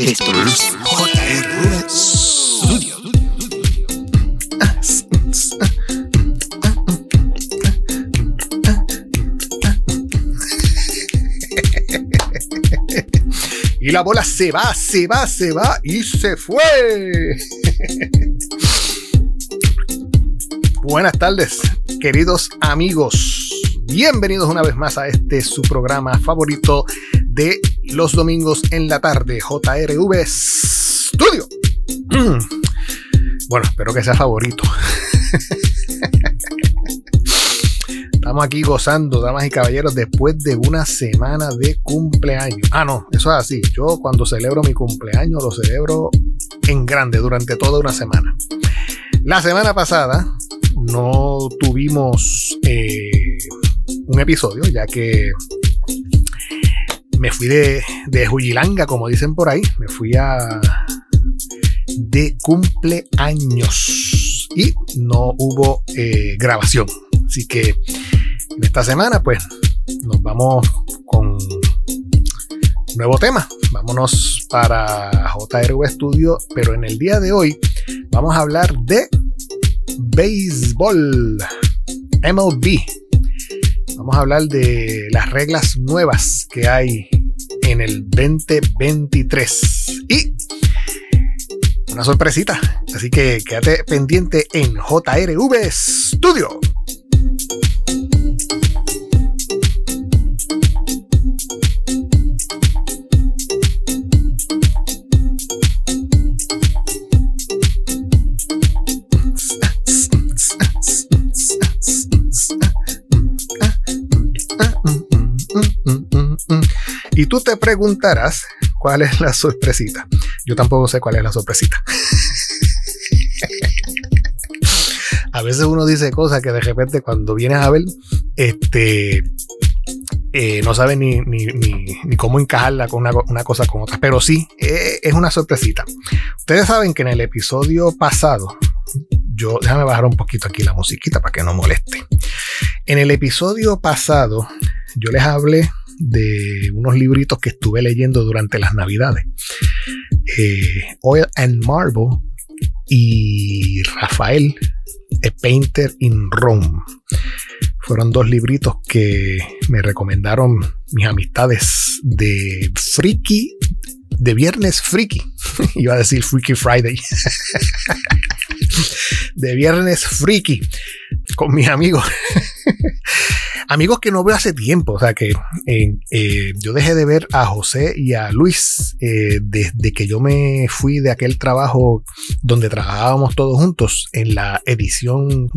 Esto es JR Studio. Y la bola se va, se va, se va y se fue. Buenas tardes, queridos amigos. Bienvenidos una vez más a este su programa favorito de los domingos en la tarde, JRV Studio. Bueno, espero que sea favorito. Estamos aquí gozando, damas y caballeros, después de una semana de cumpleaños. Ah, no, eso es así. Yo cuando celebro mi cumpleaños lo celebro en grande durante toda una semana. La semana pasada no tuvimos eh, un episodio, ya que me fui de, de Juyilanga, como dicen por ahí. Me fui a de cumpleaños y no hubo eh, grabación. Así que en esta semana, pues nos vamos con nuevo tema. Vámonos para JRV Studio, pero en el día de hoy vamos a hablar de béisbol, MLB. Vamos a hablar de las reglas nuevas que hay en el 2023 y una sorpresita. Así que quédate pendiente en JRV Studio. Y tú te preguntarás cuál es la sorpresita. Yo tampoco sé cuál es la sorpresita. a veces uno dice cosas que de repente cuando vienes a ver, este, eh, no sabe ni, ni, cómo encajarla con una, cosa con otra. Pero sí, eh, es una sorpresita. Ustedes saben que en el episodio pasado, yo, déjame bajar un poquito aquí la musiquita para que no moleste. En el episodio pasado, yo les hablé de unos libritos que estuve leyendo durante las navidades. Eh, Oil and Marble y Rafael, A Painter in Rome. Fueron dos libritos que me recomendaron mis amistades de Freaky, de Viernes Freaky. Iba a decir Freaky Friday. de Viernes Freaky con mis amigos amigos que no veo hace tiempo. O sea que eh, eh, yo dejé de ver a José y a Luis eh, desde que yo me fui de aquel trabajo donde trabajábamos todos juntos en la edición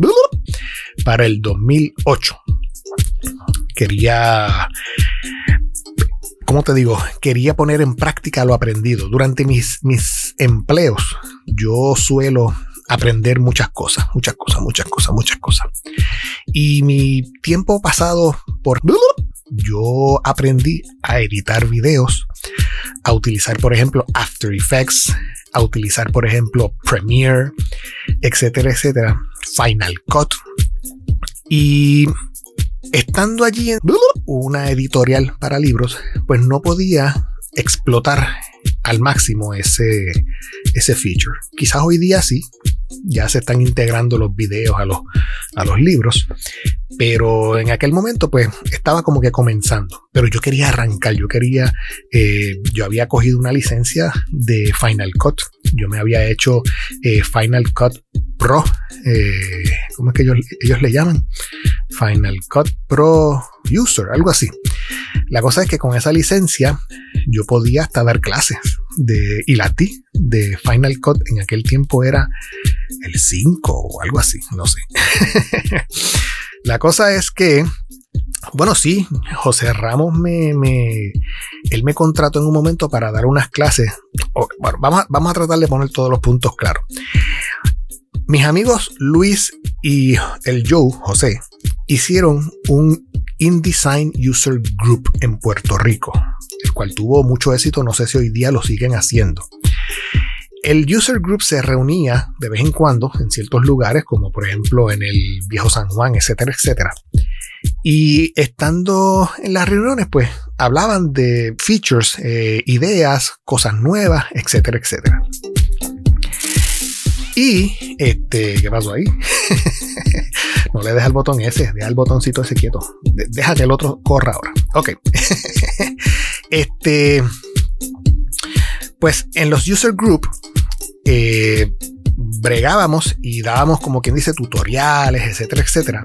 para el 2008. Quería ¿cómo te digo? Quería poner en práctica lo aprendido. Durante mis, mis empleos, yo suelo aprender muchas cosas, muchas cosas, muchas cosas, muchas cosas. Y mi tiempo pasado por... Yo aprendí a editar videos, a utilizar, por ejemplo, After Effects, a utilizar, por ejemplo, Premiere, etcétera, etcétera, Final Cut. Y estando allí en una editorial para libros, pues no podía explotar al máximo ese, ese feature. Quizás hoy día sí, ya se están integrando los videos a los, a los libros, pero en aquel momento pues estaba como que comenzando, pero yo quería arrancar, yo quería, eh, yo había cogido una licencia de Final Cut, yo me había hecho eh, Final Cut Pro, eh, ¿cómo es que ellos, ellos le llaman? Final Cut Pro User, algo así. La cosa es que con esa licencia yo podía hasta dar clases de Ilati, de Final Cut. En aquel tiempo era el 5 o algo así, no sé. La cosa es que, bueno, sí, José Ramos me, él me contrató en un momento para dar unas clases. Bueno, vamos a, vamos a tratar de poner todos los puntos claros. Mis amigos Luis y el Joe, José, hicieron un InDesign User Group en Puerto Rico, el cual tuvo mucho éxito, no sé si hoy día lo siguen haciendo. El User Group se reunía de vez en cuando en ciertos lugares, como por ejemplo en el Viejo San Juan, etcétera, etcétera. Y estando en las reuniones, pues hablaban de features, eh, ideas, cosas nuevas, etcétera, etcétera. Y, este, ¿qué pasó ahí? no le deja el botón ese, deja el botoncito ese quieto. deja que el otro corra ahora. Ok. este, pues en los user group, eh, bregábamos y dábamos como quien dice tutoriales, etcétera, etcétera.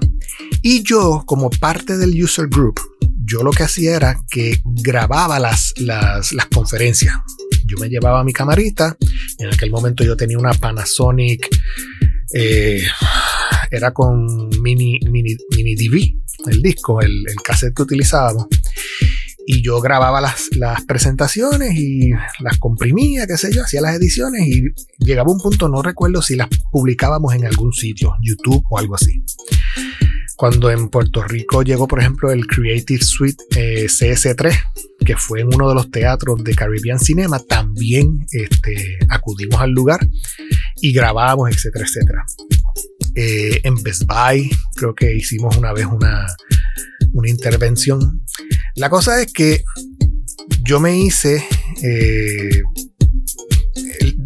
Y yo, como parte del user group, yo lo que hacía era que grababa las, las, las conferencias. Yo me llevaba mi camarita. En aquel momento yo tenía una Panasonic. Eh, era con mini, mini, mini DV, el disco, el, el cassette que utilizábamos y yo grababa las, las, presentaciones y las comprimía, qué sé yo, hacía las ediciones y llegaba un punto, no recuerdo si las publicábamos en algún sitio, YouTube o algo así. Cuando en Puerto Rico llegó, por ejemplo, el Creative Suite eh, CS3, que fue en uno de los teatros de Caribbean Cinema, también este, acudimos al lugar y grabamos, etcétera, etcétera. Eh, en Best Buy, creo que hicimos una vez una, una intervención. La cosa es que yo me hice, eh,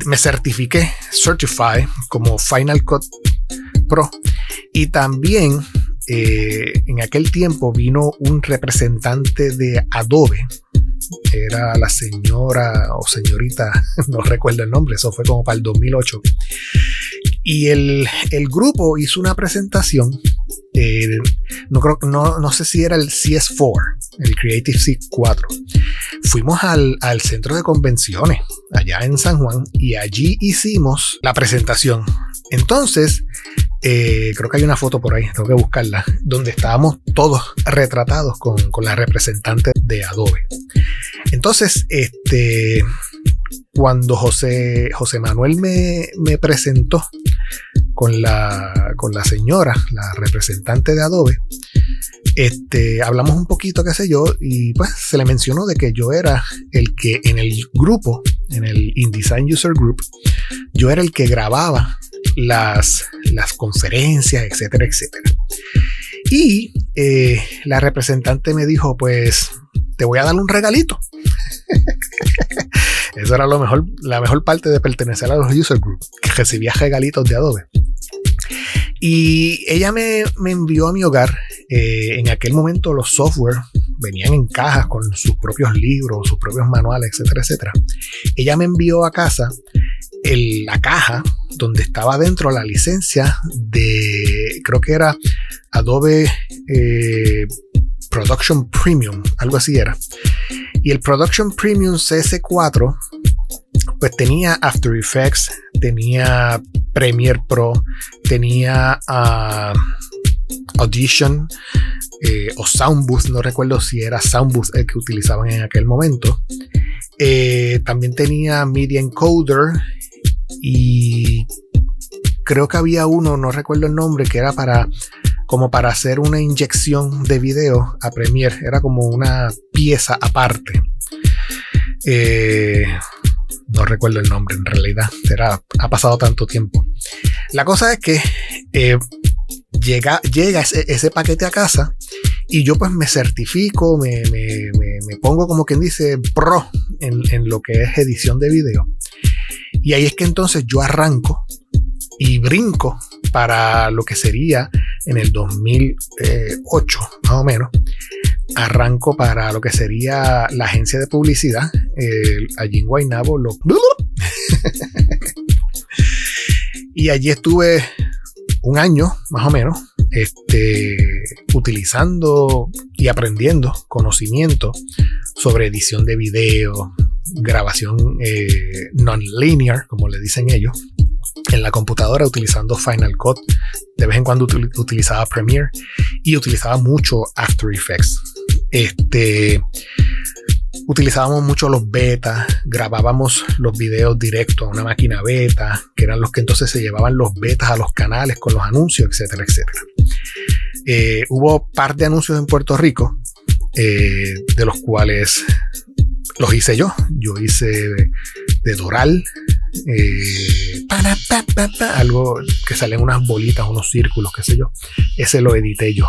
me certifiqué, certify como Final Cut Pro y también eh, en aquel tiempo vino un representante de Adobe. Era la señora o señorita, no recuerdo el nombre, eso fue como para el 2008. Y el, el grupo hizo una presentación eh, no, creo, no, no sé si era el CS4, el Creative C4. Fuimos al, al centro de convenciones, allá en San Juan, y allí hicimos la presentación. Entonces, eh, creo que hay una foto por ahí, tengo que buscarla, donde estábamos todos retratados con, con la representante de Adobe. Entonces, este, cuando José, José Manuel me, me presentó con la, con la señora, la representante de Adobe, este, hablamos un poquito, qué sé yo, y pues se le mencionó de que yo era el que en el grupo, en el InDesign User Group, yo era el que grababa las, las conferencias, etcétera, etcétera. Y eh, la representante me dijo, pues te voy a dar un regalito. Eso era lo mejor, la mejor parte de pertenecer a los user group, que recibía regalitos de Adobe. Y ella me, envió a mi hogar. Eh, en aquel momento los software venían en cajas con sus propios libros, sus propios manuales, etcétera, etcétera. Ella me envió a casa la caja donde estaba dentro la licencia de, creo que era Adobe eh, Production Premium, algo así era. Y el Production Premium CS4 pues tenía After Effects, tenía Premiere Pro, tenía ah, Audition eh, o Soundbooth, no recuerdo si era Soundbooth el que utilizaban en aquel momento. Eh, también tenía Media Encoder y creo que había uno, no recuerdo el nombre, que era para como para hacer una inyección de video a Premiere. Era como una pieza aparte. Eh, no recuerdo el nombre en realidad. Será, ha pasado tanto tiempo. La cosa es que eh, llega, llega ese, paquete a casa y yo pues me certifico, me, pongo como quien dice pro en, en lo que es edición de video. Y ahí es que entonces yo arranco y brinco para lo que sería en el 2008, más o menos. Arranco para lo que sería la agencia de publicidad, allí en Guaynabo. Lo... y allí estuve un año, más o menos, este, utilizando y aprendiendo conocimiento sobre edición de video, grabación eh, non-linear, como le dicen ellos, en la computadora utilizando Final Cut. De vez en cuando utilizaba Premiere y utilizaba mucho After Effects. Este, utilizábamos mucho los betas, grabábamos los videos directos a una máquina beta, que eran los que entonces se llevaban los betas a los canales con los anuncios, etcétera, etcétera. Eh, hubo par de anuncios en Puerto Rico, eh, de los cuales los hice yo. Yo hice de Doral, eh, algo que salen unas bolitas, unos círculos, qué sé yo. Ese lo edité yo.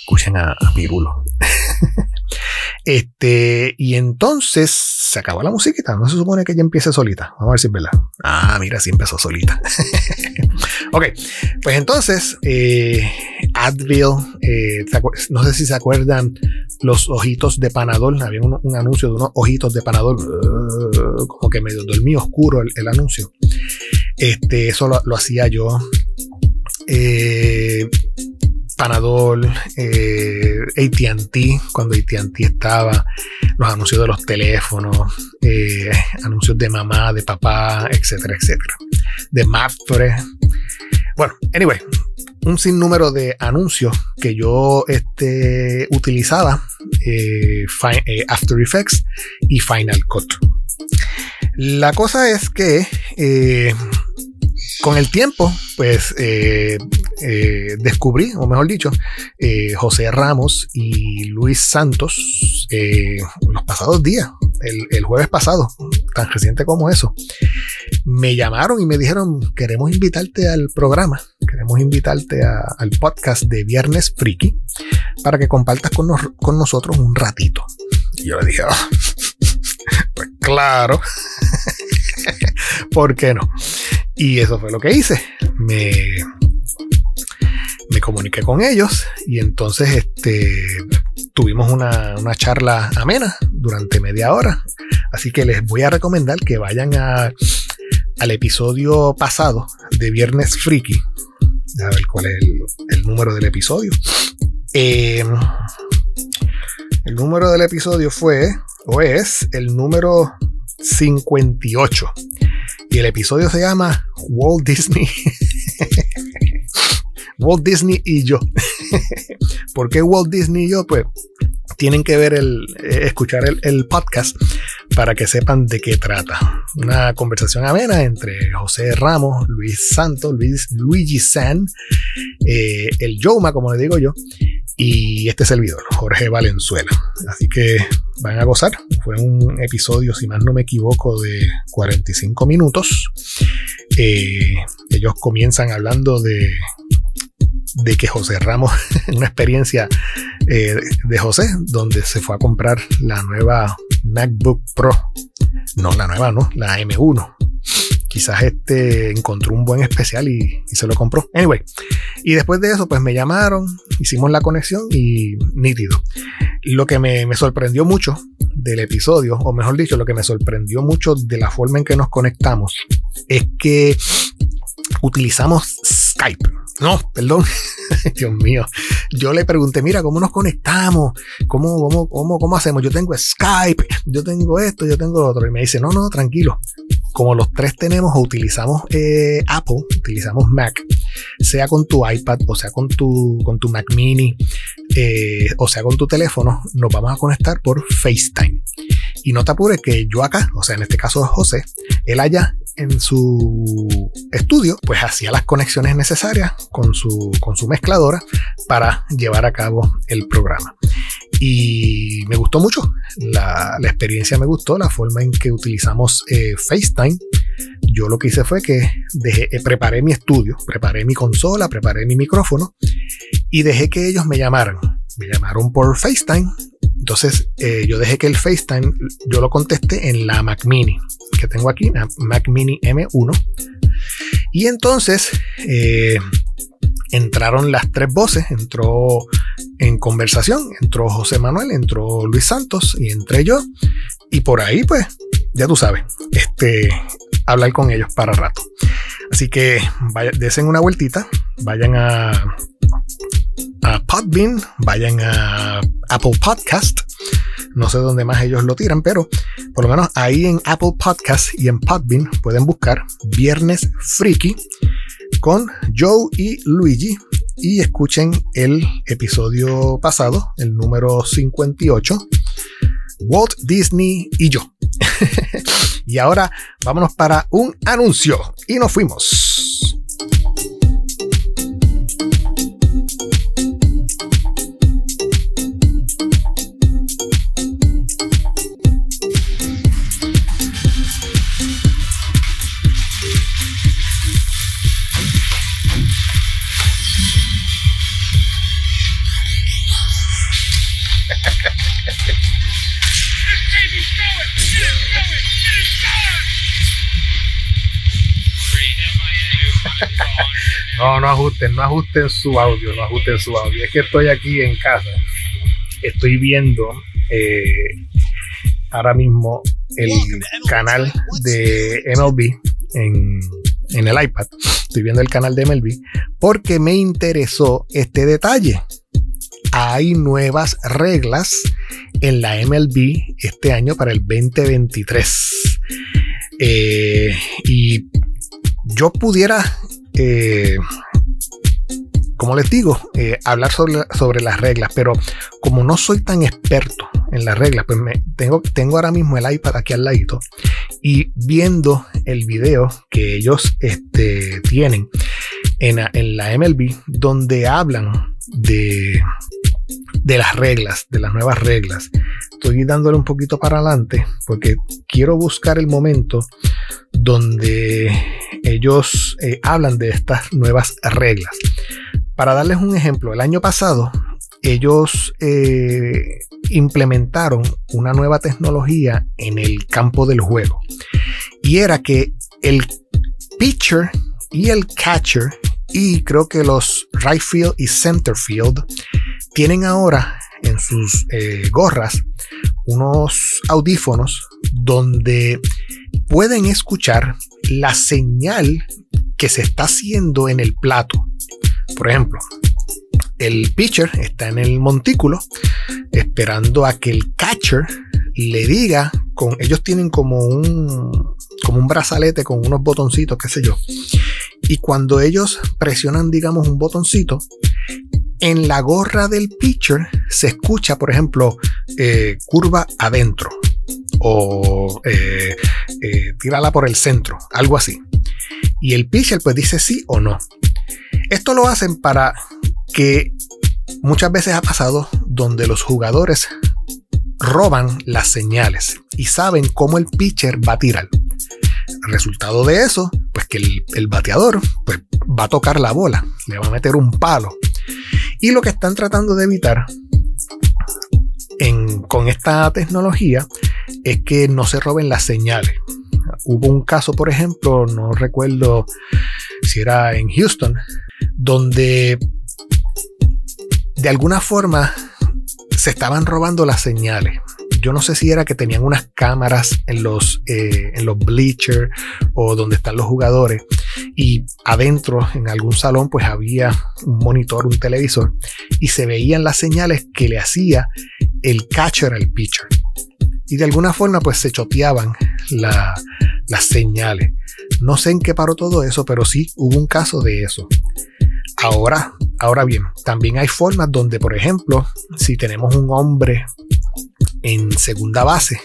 Escuchen a, a Pirulo. Este, y entonces se acabó la musiquita. No se supone que ella empiece solita. Vamos a ver si es verdad. Ah, mira, sí empezó solita. ok, pues entonces, eh, Advil, eh, no sé si se acuerdan los ojitos de Panadol. Había un, anuncio de unos ojitos de Panadol, uh, como que medio dormido oscuro el, anuncio. Este, eso lo, hacía yo. Eh, Panadol, eh, ATT, cuando ATT estaba, los anuncios de los teléfonos, eh, anuncios de mamá, de papá, etcétera, etcétera. De Mapfre. Bueno, anyway, un sinnúmero de anuncios que yo este, utilizaba, eh, After Effects y Final Cut. La cosa es que con el tiempo, pues eh, eh, descubrí, o mejor dicho, eh, José Ramos y Luis Santos los pasados días, el, jueves pasado, tan reciente como eso, me llamaron y me dijeron, queremos invitarte al programa, queremos invitarte al podcast de Viernes Friki para que compartas con, con nosotros un ratito. Y yo le dije, ah, pues claro, ¿por qué no? Y eso fue lo que hice. Me, me comuniqué con ellos y entonces este, tuvimos una, charla amena durante media hora. Así que les voy a recomendar que vayan a, al episodio pasado de Viernes Friki. A ver cuál es el, número del episodio. Em, el número del episodio fue, o es, el número 58. Y el episodio se llama Walt Disney. Walt Disney y yo. ¿Por qué Walt Disney y yo? Pues tienen que ver el, eh, escuchar el, podcast para que sepan de qué trata. Una conversación amena entre José Ramos, Luis Santos, Luis, Luigi San, eh, el Yoma, como le digo yo, y este servidor, Jorge Valenzuela. Así que van a gozar. Fue un episodio, si más no me equivoco, de 45 minutos. Eh, ellos comienzan hablando de, de que José Ramos, una experiencia eh, de José, donde se fue a comprar la nueva MacBook Pro. No, la nueva, no, la M1 quizás este encontró un buen especial y, se lo compró. Anyway, y después de eso, pues me llamaron, hicimos la conexión y nítido. Lo que me, sorprendió mucho del episodio, o mejor dicho, lo que me sorprendió mucho de la forma en que nos conectamos, es que utilizamos Skype. No, perdón. Dios mío. Yo le pregunté, mira, ¿cómo nos conectamos? ¿Cómo, cómo, cómo, cómo hacemos? Yo tengo Skype, yo tengo esto, yo tengo otro. Y me dice, no, no, tranquilo como los tres tenemos o utilizamos eh, Apple, utilizamos Mac, sea con tu iPad o sea con tu, con tu Mac mini eh, o sea con tu teléfono, nos vamos a conectar por FaceTime. Y no te apures que yo acá, o sea, en este caso José, él allá en su estudio, pues hacía las conexiones necesarias con su, con su mezcladora para llevar a cabo el programa. Y me gustó mucho, la, experiencia me gustó, la forma en que utilizamos eh, FaceTime. Yo lo que hice fue que dejé, eh, preparé mi estudio, preparé mi consola, preparé mi micrófono y dejé que ellos me llamaran. Me llamaron por FaceTime. Entonces eh, yo dejé que el FaceTime yo lo contesté en la Mac Mini que tengo aquí, Mac Mini M1. Y entonces entraron las tres voces, entró en conversación, entró José Manuel, entró Luis Santos y entré yo. Y por ahí, pues, ya tú sabes, este, hablar con ellos para rato. Así que desen una vueltita, vayan a, a Podbean, vayan a Apple Podcast. No sé dónde más ellos lo tiran, pero por lo menos ahí en Apple Podcast y en Podbean pueden buscar Viernes Freaky con Joe y Luigi y escuchen el episodio pasado, el número 58, Walt Disney y yo. y ahora vámonos para un anuncio y nos fuimos. No, no ajusten, no ajusten su audio, no ajusten su audio. Es que estoy aquí en casa. Estoy viendo eh, ahora mismo el canal de MLB en, en el iPad. Estoy viendo el canal de MLB porque me interesó este detalle. Hay nuevas reglas en la MLB este año para el 2023. Eh, y yo pudiera, eh, como les digo, eh, hablar sobre, sobre, las reglas, pero como no soy tan experto en las reglas, pues me, tengo, tengo ahora mismo el iPad aquí al ladito y viendo el video que ellos este, tienen en, en la MLB, donde hablan de de las reglas, de las nuevas reglas. Estoy dándole un poquito para adelante porque quiero buscar el momento donde ellos eh, hablan de estas nuevas reglas. Para darles un ejemplo, el año pasado ellos eh, implementaron una nueva tecnología en el campo del juego y era que el pitcher y el catcher y creo que los right field y center field tienen ahora en sus eh, gorras unos audífonos donde pueden escuchar la señal que se está haciendo en el plato. Por ejemplo, el pitcher está en el montículo esperando a que el catcher le diga con ellos tienen como un como un brazalete con unos botoncitos, qué sé yo. Y cuando ellos presionan, digamos, un botoncito, en la gorra del pitcher se escucha, por ejemplo, eh, curva adentro o eh, eh, tírala por el centro, algo así. Y el pitcher pues dice sí o no. Esto lo hacen para que muchas veces ha pasado donde los jugadores roban las señales y saben cómo el pitcher va a tirar. Resultado de eso, pues que el, el bateador pues, va a tocar la bola, le va a meter un palo y lo que están tratando de evitar con esta tecnología es que no se roben las señales. Hubo un caso, por ejemplo, no recuerdo si era en Houston, donde de alguna forma se estaban robando las señales yo no sé si era que tenían unas cámaras en los, eh, en los bleachers o donde están los jugadores y adentro en algún salón pues había un monitor, un televisor y se veían las señales que le hacía el catcher al pitcher. Y de alguna forma pues se choteaban las señales. No sé en qué paró todo eso, pero sí hubo un caso de eso. Ahora, ahora bien, también hay formas donde, por ejemplo, si tenemos un hombre en segunda base.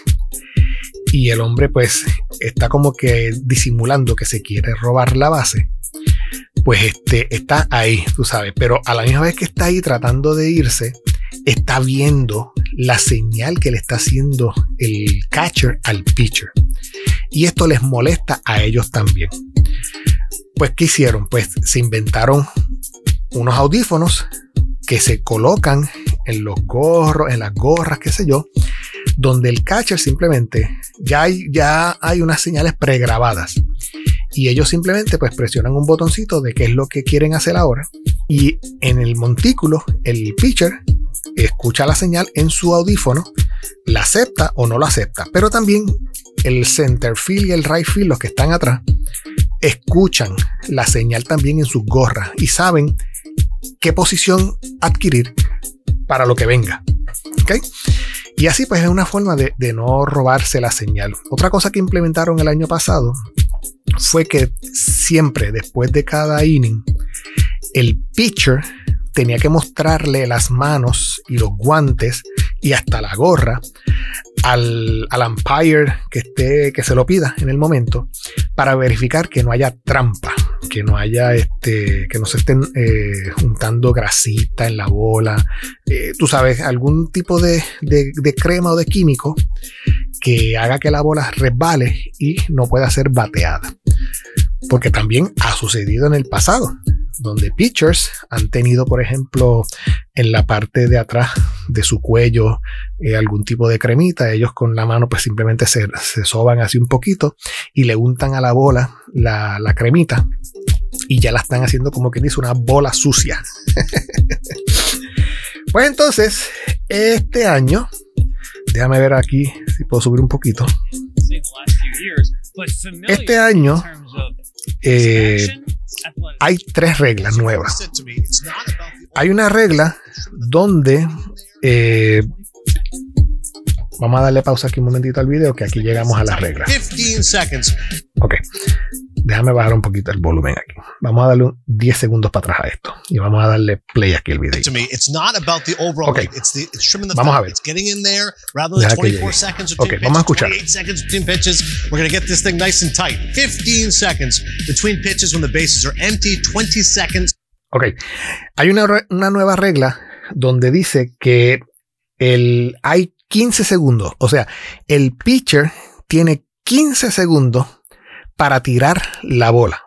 Y el hombre pues está como que disimulando que se quiere robar la base. Pues este está ahí, tú sabes, pero a la misma vez que está ahí tratando de irse, está viendo la señal que le está haciendo el catcher al pitcher. Y esto les molesta a ellos también. Pues, ¿qué hicieron? Pues se inventaron unos audífonos que se colocan en los gorros, en las gorras, qué sé yo, donde el catcher simplemente ya hay, ya hay unas señales pregrabadas y ellos simplemente pues presionan un botoncito de qué es lo que quieren hacer ahora y en el montículo el pitcher escucha la señal en su audífono, la acepta o no la acepta, pero también el center field y el right field, los que están atrás, escuchan la señal también en sus gorras y saben qué posición adquirir para lo que venga. Y así pues es una forma de, no robarse la señal. Otra cosa que implementaron el año pasado fue que siempre después de cada inning, el pitcher tenía que mostrarle las manos y los guantes y hasta la gorra al, al umpire que, esté, que se lo pida en el momento para verificar que no haya trampa, que no haya este, que no se estén eh, juntando grasita en la bola, eh, tú sabes, algún tipo de, de, de crema o de químico que haga que la bola resbale y no pueda ser bateada. Porque también ha sucedido en el pasado donde pitchers han tenido, por ejemplo, en la parte de atrás de su cuello eh, algún tipo de cremita. Ellos con la mano pues simplemente se, soban así un poquito y le untan a la bola la, cremita y ya la están haciendo como quien dice una bola sucia. pues entonces, este año, déjame ver aquí si puedo subir un poquito. Este año eh, hay tres reglas nuevas. Hay una regla donde eh, vamos a darle pausa aquí un momentito al video que aquí llegamos a las reglas. Ok, déjame bajar un poquito el volumen aquí. Vamos a darle 10 segundos para atrás a esto y vamos a darle play aquí al video. Okay. Vamos a ver. Deja que ok, vamos a escuchar. We're going to get this thing nice and tight. 15 seconds between pitches when the bases are empty, 20 seconds. Ok, hay una, una nueva regla donde dice que el, hay 15 segundos, o sea, el pitcher tiene 15 segundos para tirar la bola.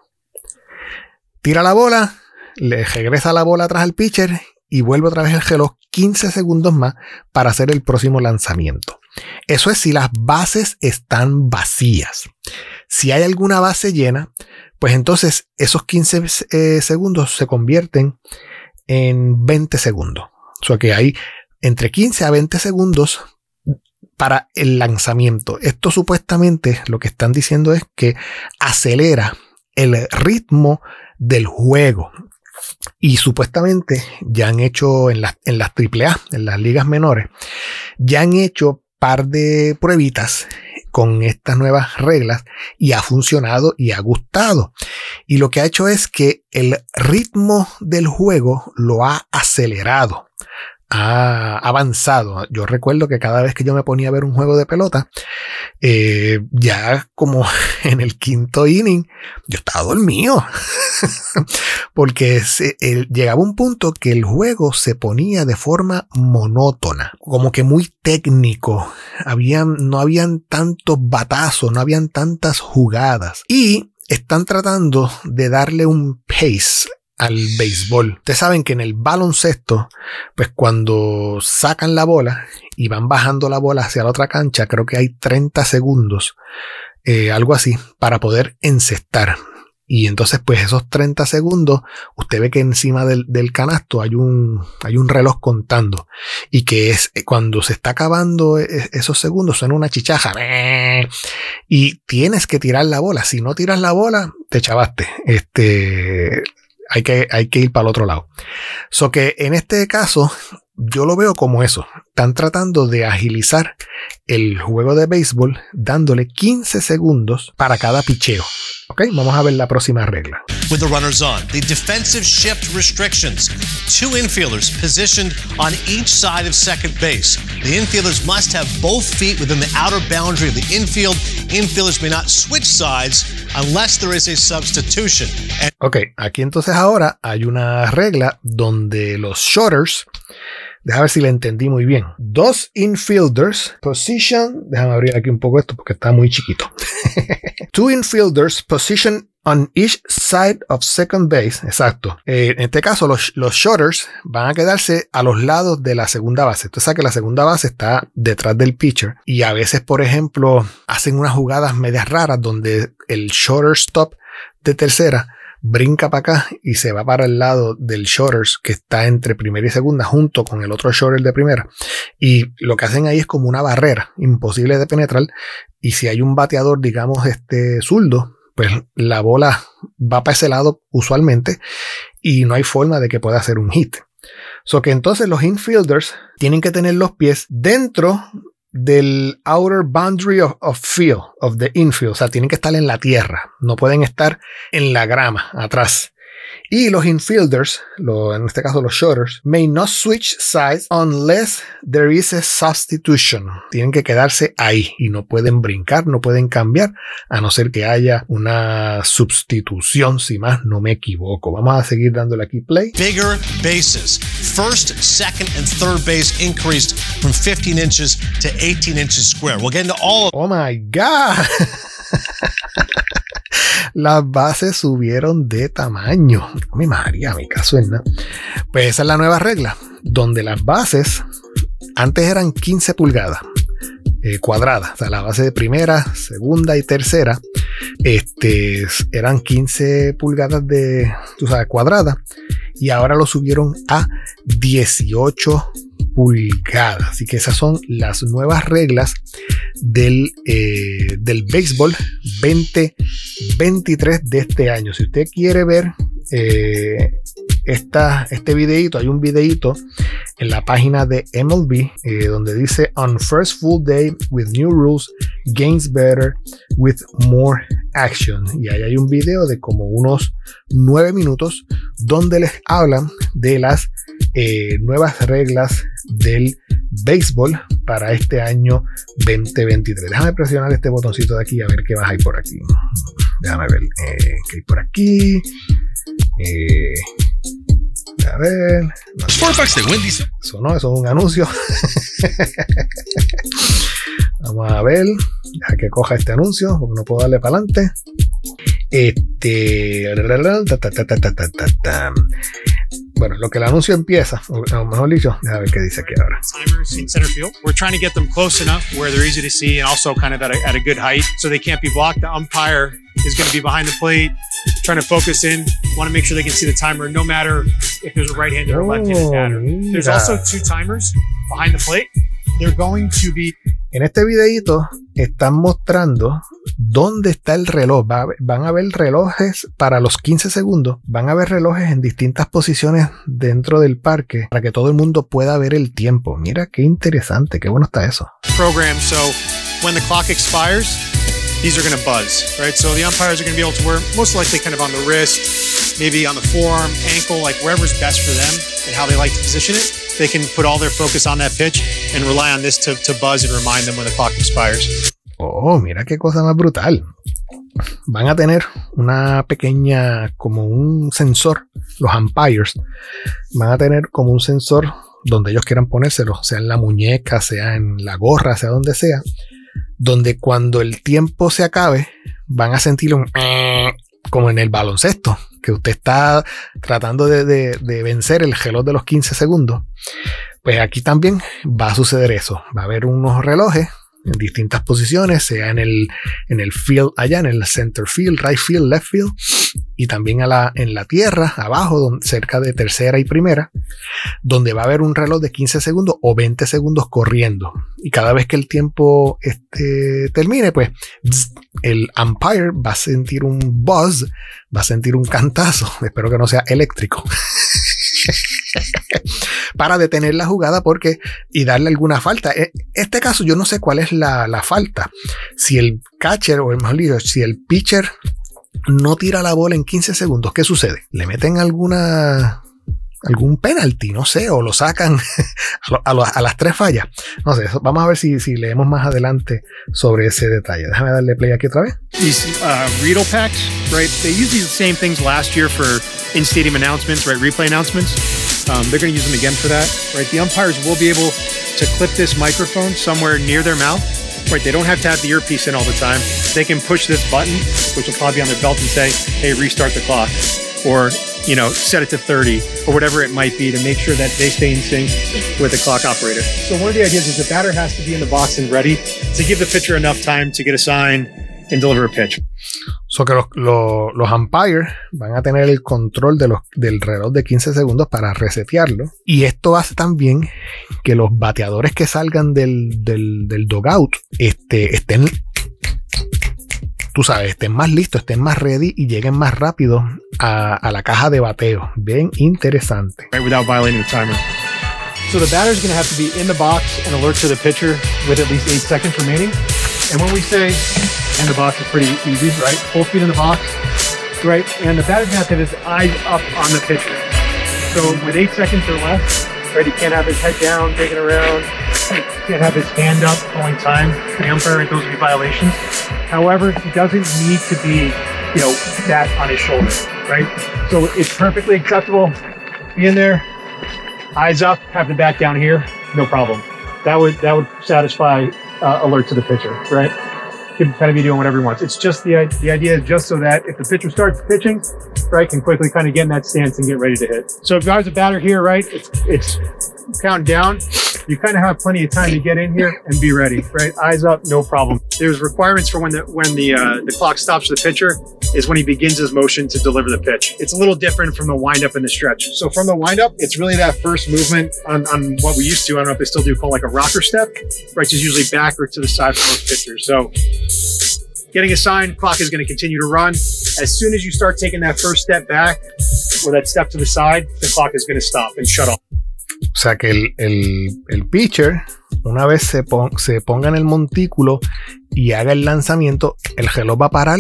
Tira la bola, le regresa la bola atrás al pitcher y vuelve otra vez el reloj 15 segundos más para hacer el próximo lanzamiento. Eso es si las bases están vacías. Si hay alguna base llena, pues entonces esos 15 eh, segundos se convierten en 20 segundos. O sea que hay entre 15 a 20 segundos para el lanzamiento. Esto supuestamente lo que están diciendo es que acelera el ritmo del juego. Y supuestamente ya han hecho en, en las AAA, en las ligas menores, ya han hecho par de pruebitas con estas nuevas reglas y ha funcionado y ha gustado. Y lo que ha hecho es que el ritmo del juego lo ha acelerado ha avanzado. Yo recuerdo que cada vez que yo me ponía a ver un juego de pelota, eh, ya como en el quinto inning, yo estaba dormido. Porque llegaba un punto que el juego se ponía de forma monótona, como que muy técnico. Habían, no habían tantos batazos, no habían tantas jugadas. Y están tratando de darle un pace al béisbol. Ustedes saben que en el baloncesto, pues cuando sacan la bola y van bajando la bola hacia la otra cancha, creo que hay 30 segundos, eh, algo así, para poder encestar. Y entonces, pues esos 30 segundos, usted ve que encima del, canasto hay un, hay un reloj contando. Y que es eh, cuando se está acabando e, esos segundos, suena una chichaja. Y tienes que tirar la bola. Si no tiras la bola, te chavaste. Este, hay que, hay que ir para el otro lado. So que en este caso, yo lo veo como eso. Están tratando de agilizar el juego de béisbol dándole 15 segundos para cada picheo. Ok, vamos a ver la próxima regla. With the runners on, the defensive shift restrictions. Two infielders positioned on each side of second base. The infielders must have both feet within the outer boundary of the infield. Infielders may not switch sides unless there is a substitution. ok, aquí entonces ahora hay una regla donde los shorters Déjame ver si le entendí muy bien. Dos infielders position. Déjame abrir aquí un poco esto porque está muy chiquito. Two infielders position on each side of second base. Exacto. Eh, en este caso, los, los shorters van a quedarse a los lados de la segunda base. Entonces, que la segunda base está detrás del pitcher. Y a veces, por ejemplo, hacen unas jugadas medias raras donde el shorter stop de tercera brinca para acá y se va para el lado del shorters que está entre primera y segunda junto con el otro shorter de primera. Y lo que hacen ahí es como una barrera imposible de penetrar. Y si hay un bateador, digamos, este zurdo, pues la bola va para ese lado usualmente y no hay forma de que pueda hacer un hit. So que entonces los infielders tienen que tener los pies dentro del outer boundary of, of, field, of the infield. O sea, tienen que estar en la tierra. No pueden estar en la grama atrás. Y los infielders, lo, en este caso los shorters, may not switch sides unless there is a substitution. Tienen que quedarse ahí y no pueden brincar, no pueden cambiar, a no ser que haya una sustitución, si más no me equivoco. Vamos a seguir dándole aquí play. Bigger bases. First, second, and third base increased from 15 inches to 18 inches square. We'll get into all of Oh my God. las bases subieron de tamaño. Mi María, mi caso es. Pues esa es la nueva regla, donde las bases antes eran 15 pulgadas eh, cuadradas, o sea, la base de primera, segunda y tercera, Este, eran 15 pulgadas de, tú sabes, cuadrada y ahora lo subieron a 18 pulgadas. Así que esas son las nuevas reglas del, eh, del béisbol 2023 de este año. Si usted quiere ver eh, esta, este videito, hay un videito en la página de MLB eh, donde dice On first full day with new rules, gains better with more action. Y ahí hay un video de como unos nueve minutos donde les hablan de las nuevas reglas del béisbol para este año 2023. Déjame presionar este botoncito de aquí a ver qué vas ahí por aquí. Déjame ver eh, qué hay por aquí. Eh, a ver. Sportbox de Wendy's. Eso no, eso es un anuncio. Vamos a ver. Deja que coja este anuncio, porque no puedo darle para adelante. Este. Bueno, lo que el anuncio empieza, o mejor dicho, déjame ver qué dice aquí ahora. timers in center field. We're trying to get them close enough where they're easy to see and also kind of at a, at a good height so they can't be blocked. The umpire is going to be behind the plate, trying to focus in. Want to make sure they can see the timer no matter if there's a right handed or left handed Oh, batter. There's also two timers behind the plate. They're going to be En este videito están mostrando dónde está el reloj. Va a haber- van a ver relojes para los 15 segundos. Van a ver relojes en distintas posiciones dentro del parque para que todo el mundo pueda ver el tiempo. Mira qué interesante, qué bueno está eso. programmed so when the clock expires, these are going to buzz, right? So the umpires are going to be able to wear most likely kind of on the wrist, maybe on the forearm, ankle, like wherever's best for them and how they like to position it. They can put all their focus on that pitch and rely on this to, to buzz and remind them when the clock expires. Oh, mira qué cosa más brutal. Van a tener una pequeña, como un sensor, los umpires, van a tener como un sensor donde ellos quieran ponérselo, sea en la muñeca, sea en la gorra, sea donde sea, donde cuando el tiempo se acabe, van a sentir un como en el baloncesto, que usted está tratando de, vencer el reloj de los 15 segundos. Pues aquí también va a suceder eso. Va a haber unos relojes en distintas posiciones, sea en el, en el field allá, en el center field, right field, left field, y también a la, en la tierra, abajo, don- cerca de tercera y primera, donde va a haber un reloj de 15 segundos o 20 segundos corriendo. Y cada vez que el tiempo este, termine, pues el umpire va a sentir un buzz, va a sentir un cantazo, espero que no sea eléctrico. para detener la jugada porque y darle alguna falta. En este caso yo no sé cuál es la, la falta. Si el catcher o el mejor dicho, si el pitcher no tira la bola en 15 segundos, ¿qué sucede? ¿Le meten alguna algún penalty? No sé, o lo sacan a, lo- a las tres fallas. No sé, vamos a ver si, si leemos más adelante sobre ese detalle. Déjame darle play aquí otra vez. These uh, packs, right? They used these same things last year for in stadium announcements, right? Replay announcements. Um, they're going to use them again for that, right? The umpires will be able to clip this microphone somewhere near their mouth, right? They don't have to have the earpiece in all the time. They can push this button, which will probably be on their belt, and say, "Hey, restart the clock," or you know, set it to 30 or whatever it might be to make sure that they stay in sync with the clock operator. So one of the ideas is the batter has to be in the box and ready to give the pitcher enough time to get a sign and deliver a pitch. So que los, los, los umpires van a tener el control de los, del reloj de 15 segundos para resetearlo. Y esto hace también que los bateadores que salgan del, del, del dogout este, estén, tú sabes, estén más listos, estén más ready y lleguen más rápido a, a la caja de bateo. Bien interesante. right, without violating the timer. So the batter's going to have to be in the box and alert to the pitcher with at least eight seconds remaining. And when we say in the box, is pretty easy, right? Full feet in the box, right? And the batter's to have to have his eyes up on the pitcher. So with eight seconds or less, right, he can't have his head down, digging around. He can't have his hand up, going time. The umpire, those would be violations. However, he doesn't need to be, you know, that on his shoulder, right? So it's perfectly acceptable. Be in there, eyes up, have the bat down here, no problem. That would that would satisfy uh, alert to the pitcher, right? Can kind of be doing whatever he wants. It's just the the idea is just so that if the pitcher starts pitching, right, can quickly kind of get in that stance and get ready to hit. So if I was a batter here, right, it's it's counting down. You kind of have plenty of time to get in here and be ready, right? Eyes up, no problem. There's requirements for when the when the uh, the clock stops for the pitcher is when he begins his motion to deliver the pitch. It's a little different from the windup and the stretch. So from the windup, it's really that first movement on, on what we used to. I don't know if they still do call like a rocker step, right? Just usually back or to the side for most pitchers. So getting a sign, clock is going to continue to run. As soon as you start taking that first step back or that step to the side, the clock is going to stop and shut off. O sea que el, el, el pitcher, una vez se, pon, se, ponga en el montículo y haga el lanzamiento, el reloj va a parar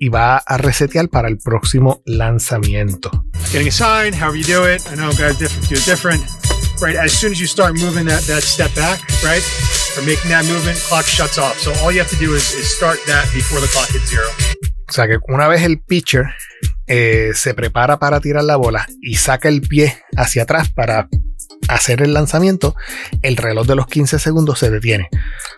y va a resetear para el próximo lanzamiento. Getting a sign, however you do it. I know guys different, do it different. Right, as soon as you start moving that, that step back, right, or making that movement, clock shuts off. So all you have to do is, is start that before the clock hits zero. O sea que una vez el pitcher eh, se prepara para tirar la bola y saca el pie hacia atrás para hacer el lanzamiento, el reloj de los 15 segundos se detiene.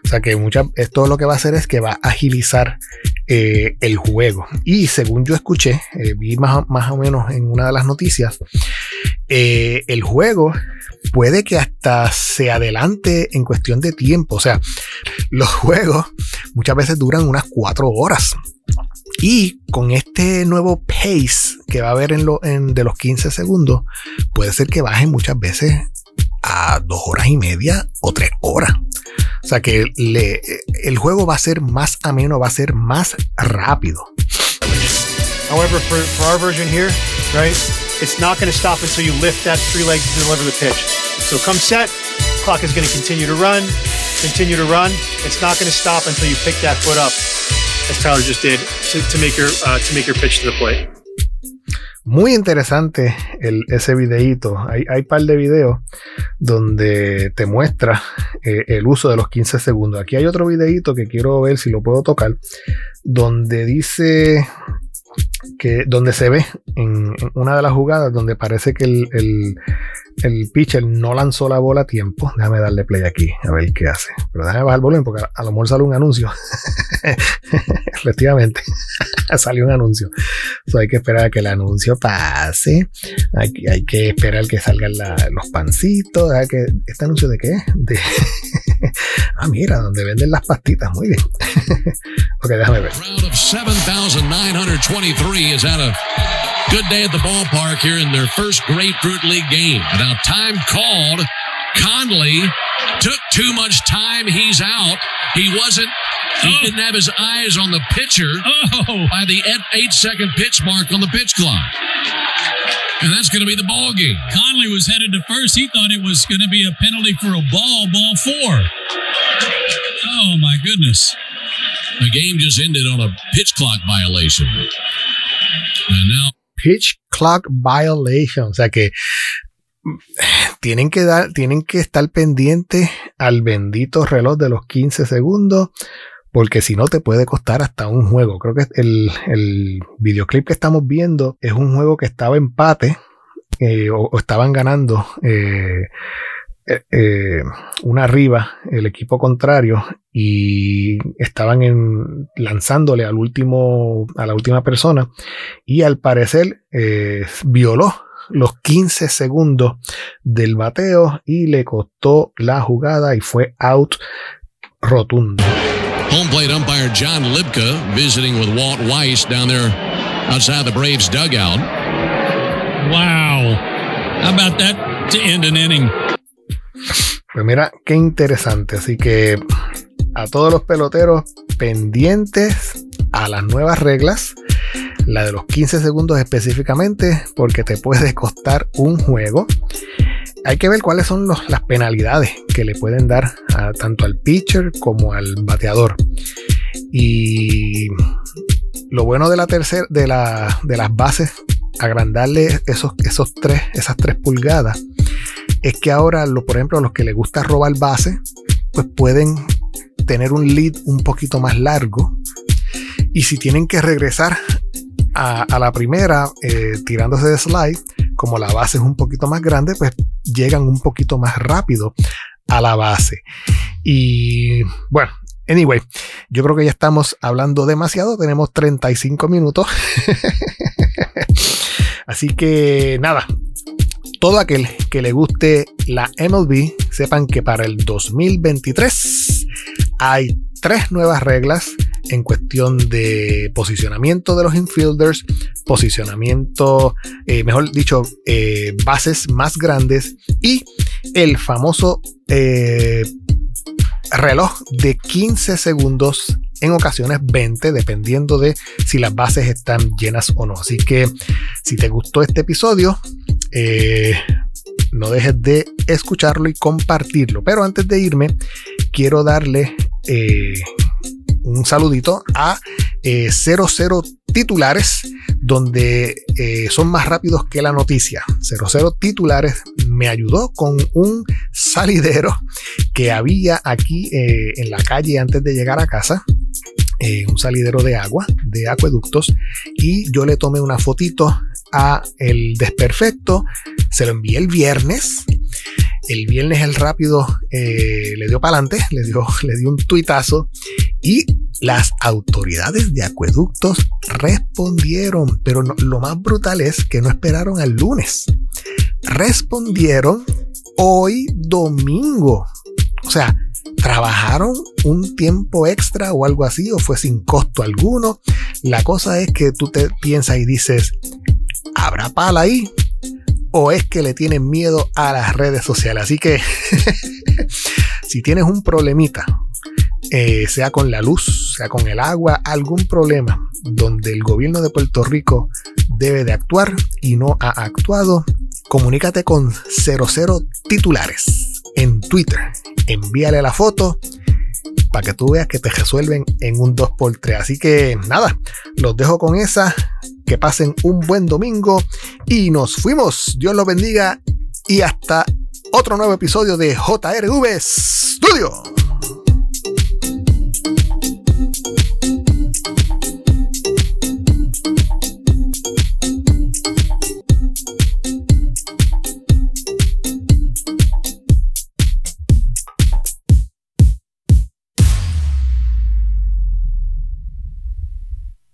O sea que mucha, esto lo que va a hacer es que va a agilizar eh, el juego. Y según yo escuché, eh, vi más, más, o menos en una de las noticias, eh, el juego puede que hasta se adelante en cuestión de tiempo. O sea, los juegos muchas veces duran unas 4 horas. Y con este nuevo pace que va a haber en, lo, en de los 15 segundos, puede ser que baje muchas veces a dos horas y media o tres horas. O sea que le, el juego va a ser más ameno, va a ser más rápido. However, for, for our version here, right, it's not going to stop until you lift that three leg to deliver the pitch. So come set, clock is going to continue to run, continue to run. It's not going to stop until you pick that foot up, as Tyler just did, uh, to make your pitch to the plate. Muy interesante el, ese videíto. Hay, hay par de videos donde te muestra eh, el uso de los 15 segundos. Aquí hay otro videíto que quiero ver si lo puedo tocar, donde dice que donde se ve en, en una de las jugadas donde parece que el, el, el, pitcher no lanzó la bola a tiempo. Déjame darle play aquí a ver qué hace. Pero déjame bajar el volumen porque a, a lo mejor sale un anuncio. Efectivamente, salió un anuncio. So hay que esperar a que el anuncio pase. Hay, hay que esperar que salgan la, los pancitos. Que, ¿Este anuncio de qué? De ah, mira, donde venden las pastitas. Muy bien. Ok, déjame ver. Round of 7,923 has had a good day at the ballpark here in their first Grapefruit League game. Now, time called. Conley took too much time. He's out. He wasn't. He oh. didn't have his eyes on the pitcher oh. by the eight second pitch mark on the pitch clock. And that's going to be the ball game. Conley was headed to first. He thought it was going to be a penalty for a ball, ball four. Oh, my goodness. The game just ended on a pitch clock violation. And now. Pitch clock violation. O sea que tienen que dar, tienen que estar pendientes al bendito reloj de los 15 segundos. Porque si no te puede costar hasta un juego. Creo que el, videoclip que estamos viendo es un juego que estaba empate eh, o, o, estaban ganando eh, eh, una arriba el equipo contrario y estaban en, lanzándole al último a la última persona y al parecer eh, violó los 15 segundos del bateo y le costó la jugada y fue out rotundo. Home plate umpire John Libka visiting with Walt Weiss down there outside the Braves dugout. Wow. How about that to end an inning? Pues mira, qué interesante. Así que a todos los peloteros pendientes a las nuevas reglas, la de los 15 segundos específicamente, porque te puede costar un juego. Hay que ver cuáles son las penalidades que le pueden dar tanto al pitcher como al bateador. Y lo bueno de la tercera, de, de las bases, agrandarle esos, esos tres, esas tres pulgadas, es que ahora, lo, por ejemplo, los que les gusta robar base, pues pueden tener un lead un poquito más largo. Y si tienen que regresar a, a la primera eh, tirándose de slide, como la base es un poquito más grande, pues llegan un poquito más rápido a la base. Y bueno, anyway, yo creo que ya estamos hablando demasiado, tenemos 35 minutos. Así que nada, todo aquel que le guste la MLB, sepan que para el 2023 hay tres nuevas reglas en cuestión de posicionamiento de los infielders, posicionamiento, eh, mejor dicho, eh, bases más grandes y el famoso eh, reloj de 15 segundos en ocasiones 20, dependiendo de si las bases están llenas o no. Así que si te gustó este episodio, no dejes de escucharlo y compartirlo. Pero antes de irme, quiero darle un saludito a 00 eh, titulares, donde eh, son más rápidos que la noticia. 00 titulares me ayudó con un salidero que había aquí eh, en la calle antes de llegar a casa. un salidero de agua, de acueductos, y yo le tomé una fotito a el desperfecto, se lo envié el viernes, el viernes el rápido le dio para adelante, le dio, le dio un tuitazo y las autoridades de acueductos respondieron, pero lo más brutal es que no esperaron al lunes. Respondieron hoy domingo. O sea, trabajaron un tiempo extra o algo así, o fue sin costo alguno. La cosa es que tú te piensas y dices, ¿habrá pala ahí? ¿O es que le tienen miedo a las redes sociales? Así que, si tienes un problemita eh, sea con la luz, sea con el agua, algún problema donde el gobierno de Puerto Rico debe de actuar y no ha actuado, comunícate con 00 titulares en Twitter. Envíale la foto para que tú veas que te resuelven en un 2x3. Así que nada, los dejo con esa. Que pasen un buen domingo y nos fuimos. Dios los bendiga y hasta otro nuevo episodio de JRV Studio.